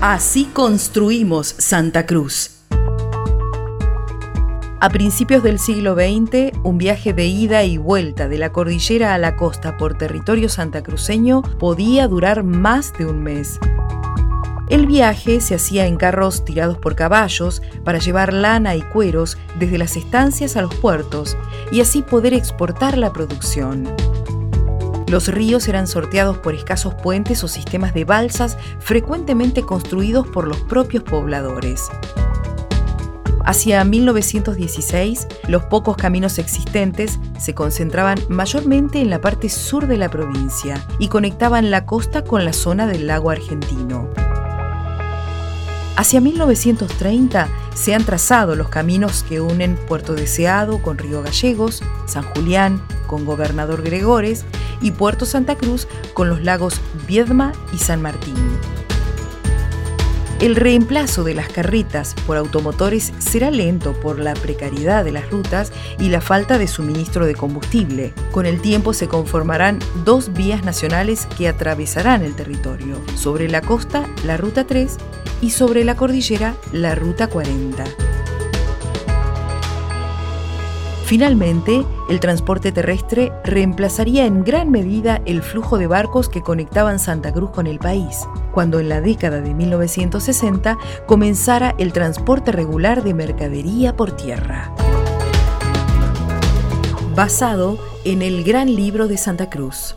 Así construimos Santa Cruz. A principios del siglo XX, un viaje de ida y vuelta de la cordillera a la costa por territorio santacruceño podía durar más de un mes. El viaje se hacía en carros tirados por caballos para llevar lana y cueros desde las estancias a los puertos y así poder exportar la producción. Los ríos eran sorteados por escasos puentes o sistemas de balsas frecuentemente construidos por los propios pobladores. Hacia 1916, los pocos caminos existentes se concentraban mayormente en la parte sur de la provincia y conectaban la costa con la zona del lago argentino. Hacia 1930 se han trazado los caminos que unen Puerto Deseado con Río Gallegos, San Julián con Gobernador Gregores y Puerto Santa Cruz con los lagos Viedma y San Martín. El reemplazo de las carretas por automotores será lento por la precariedad de las rutas y la falta de suministro de combustible. Con el tiempo se conformarán dos vías nacionales que atravesarán el territorio. Sobre la costa, la Ruta 3 y sobre la cordillera, la Ruta 40. Finalmente, el transporte terrestre reemplazaría en gran medida el flujo de barcos que conectaban Santa Cruz con el país, cuando en la década de 1960 comenzara el transporte regular de mercadería por tierra. Basado en el Gran Libro de Santa Cruz.